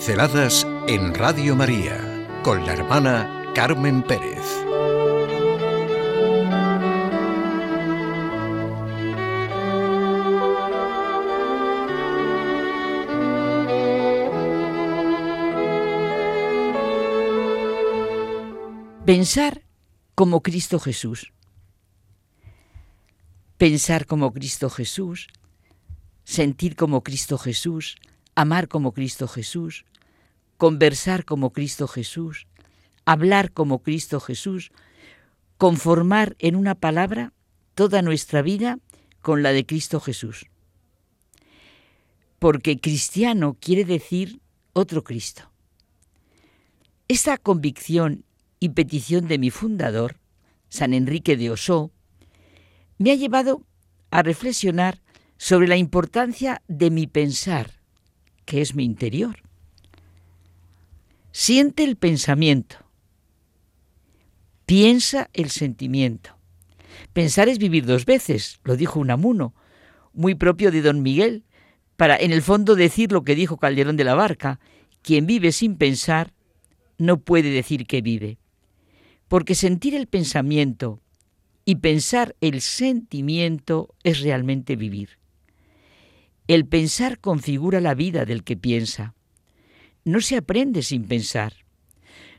Pinceladas en Radio María con la hermana Carmen Pérez. Pensar como Cristo Jesús. Pensar como Cristo Jesús, sentir como Cristo Jesús, amar como Cristo Jesús, conversar como Cristo Jesús, hablar como Cristo Jesús, conformar en una palabra toda nuestra vida con la de Cristo Jesús. Porque cristiano quiere decir otro Cristo. Esta convicción y petición de mi fundador, San Enrique de Osó, me ha llevado a reflexionar sobre la importancia de mi pensar, que es mi interior. Siente el pensamiento, piensa el sentimiento. Pensar es vivir dos veces, lo dijo Unamuno, muy propio de don Miguel, para en el fondo decir lo que dijo Calderón de la Barca, quien vive sin pensar no puede decir que vive. Porque sentir el pensamiento y pensar el sentimiento es realmente vivir. El pensar configura la vida del que piensa. No se aprende sin pensar.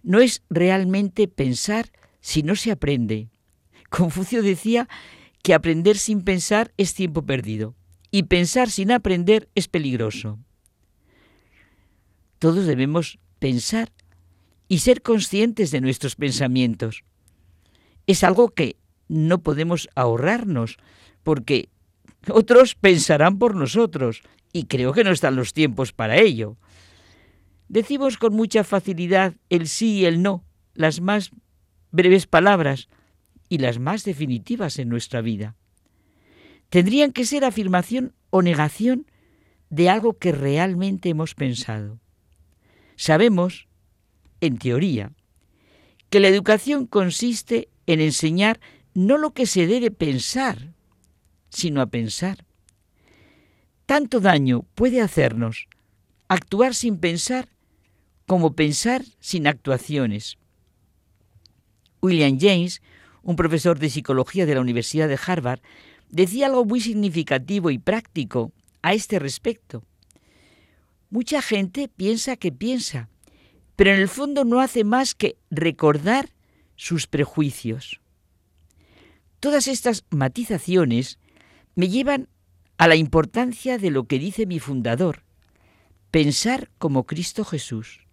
No es realmente pensar si no se aprende. Confucio decía que aprender sin pensar es tiempo perdido y pensar sin aprender es peligroso. Todos debemos pensar y ser conscientes de nuestros pensamientos. Es algo que no podemos ahorrarnos porque otros pensarán por nosotros y creo que no están los tiempos para ello. Decimos con mucha facilidad el sí y el no, las más breves palabras y las más definitivas en nuestra vida. Tendrían que ser afirmación o negación de algo que realmente hemos pensado. Sabemos, en teoría, que la educación consiste en enseñar no lo que se debe pensar, sino a pensar. Tanto daño puede hacernos actuar sin pensar como pensar sin actuaciones. William James, un profesor de psicología de la Universidad de Harvard, decía algo muy significativo y práctico a este respecto. Mucha gente piensa que piensa, pero en el fondo no hace más que recordar sus prejuicios. Todas estas matizaciones me llevan a la importancia de lo que dice mi fundador, pensar como Cristo Jesús,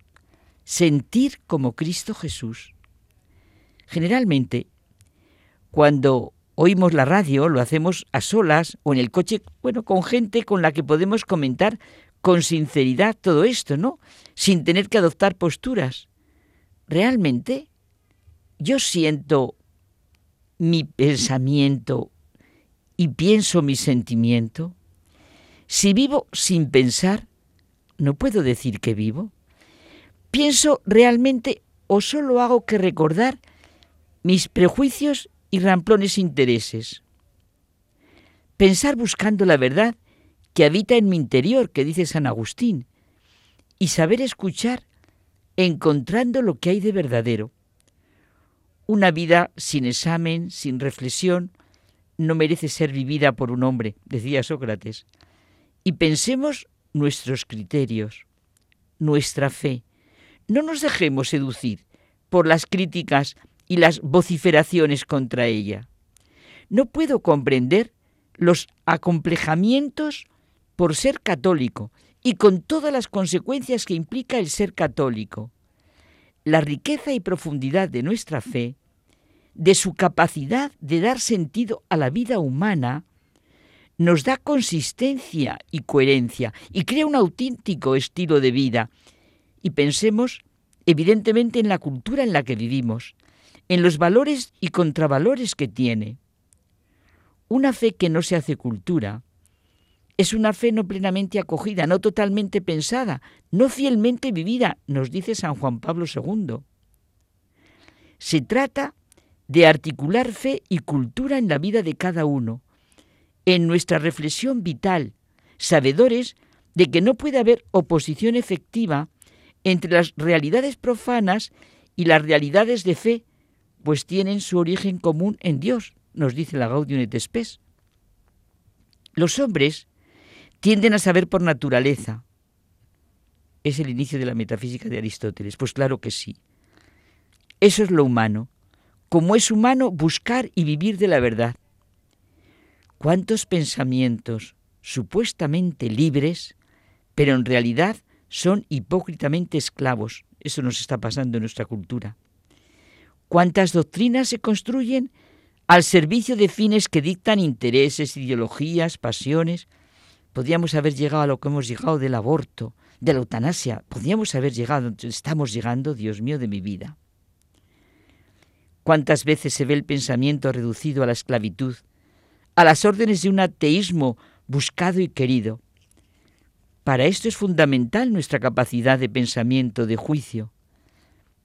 sentir como Cristo Jesús. Generalmente, cuando oímos la radio, lo hacemos a solas o en el coche, bueno, con gente con la que podemos comentar con sinceridad todo esto, ¿no? Sin tener que adoptar posturas. Realmente, yo siento mi pensamiento y pienso mi sentimiento? Si vivo sin pensar, ¿no puedo decir que vivo? ¿Pienso realmente o solo hago que recordar mis prejuicios y ramplones intereses? Pensar buscando la verdad que habita en mi interior, que dice San Agustín, y saber escuchar encontrando lo que hay de verdadero. Una vida sin examen, sin reflexión, no merece ser vivida por un hombre, decía Sócrates. Y pensemos nuestros criterios, nuestra fe. No nos dejemos seducir por las críticas y las vociferaciones contra ella. No puedo comprender los acomplejamientos por ser católico y con todas las consecuencias que implica el ser católico. La riqueza y profundidad de nuestra fe de su capacidad de dar sentido a la vida humana, nos da consistencia y coherencia y crea un auténtico estilo de vida. Y pensemos, evidentemente, en la cultura en la que vivimos, en los valores y contravalores que tiene. Una fe que no se hace cultura es una fe no plenamente acogida, no totalmente pensada, no fielmente vivida, nos dice San Juan Pablo II. Se trata de articular fe y cultura en la vida de cada uno, en nuestra reflexión vital, sabedores de que no puede haber oposición efectiva entre las realidades profanas y las realidades de fe, pues tienen su origen común en Dios, nos dice la Gaudium et Spes. Los hombres tienden a saber por naturaleza. ¿Es el inicio de la metafísica de Aristóteles? Pues claro que sí. Eso es lo humano. Como es humano buscar y vivir de la verdad. ¿Cuántos pensamientos supuestamente libres, pero en realidad son hipócritamente esclavos? Eso nos está pasando en nuestra cultura. ¿Cuántas doctrinas se construyen al servicio de fines que dictan intereses, ideologías, pasiones? Podríamos haber llegado a lo que hemos llegado del aborto, de la eutanasia. Podríamos haber llegado, estamos llegando, Dios mío, de mi vida. ¿Cuántas veces se ve el pensamiento reducido a la esclavitud, a las órdenes de un ateísmo buscado y querido? Para esto es fundamental nuestra capacidad de pensamiento, de juicio.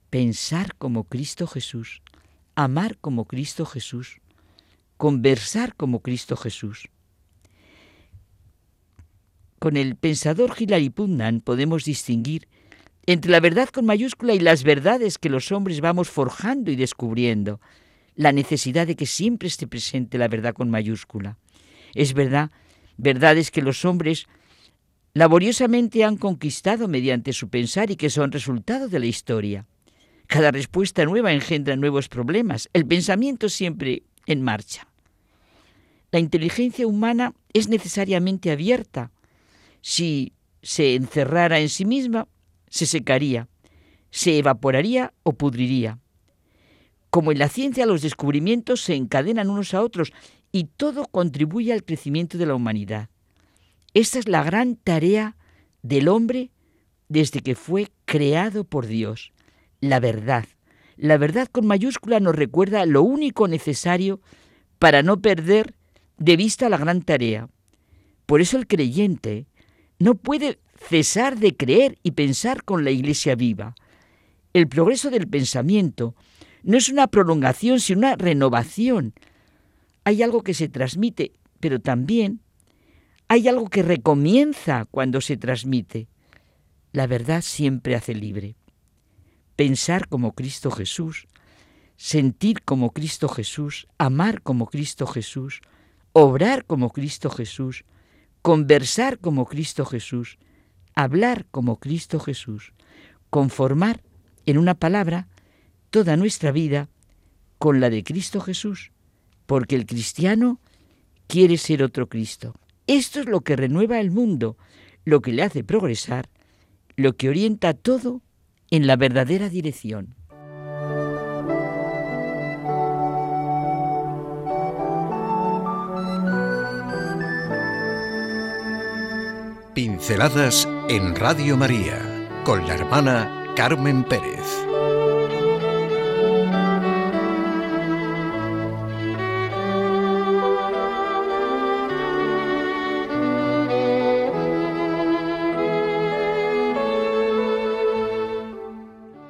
Pensar como Cristo Jesús, amar como Cristo Jesús, conversar como Cristo Jesús. Con el pensador Hilary Putnam podemos distinguir entre la verdad con mayúscula y las verdades que los hombres vamos forjando y descubriendo, la necesidad de que siempre esté presente la verdad con mayúscula. Es verdad, verdades que los hombres laboriosamente han conquistado mediante su pensar y que son resultado de la historia. Cada respuesta nueva engendra nuevos problemas, el pensamiento siempre en marcha. La inteligencia humana es necesariamente abierta. Si se encerrara en sí misma, se secaría, se evaporaría o pudriría. Como en la ciencia los descubrimientos se encadenan unos a otros y todo contribuye al crecimiento de la humanidad. Esta es la gran tarea del hombre desde que fue creado por Dios, la verdad. La verdad con mayúscula nos recuerda lo único necesario para no perder de vista la gran tarea. Por eso el creyente no puede cesar de creer y pensar con la Iglesia viva. El progreso del pensamiento no es una prolongación, sino una renovación. Hay algo que se transmite, pero también hay algo que recomienza cuando se transmite. La verdad siempre hace libre. Pensar como Cristo Jesús, sentir como Cristo Jesús, amar como Cristo Jesús, obrar como Cristo Jesús, conversar como Cristo Jesús, hablar como Cristo Jesús, conformar, en una palabra, toda nuestra vida con la de Cristo Jesús, porque el cristiano quiere ser otro Cristo. Esto es lo que renueva el mundo, lo que le hace progresar, lo que orienta todo en la verdadera dirección. Pinceladas en Radio María con la hermana Carmen Pérez.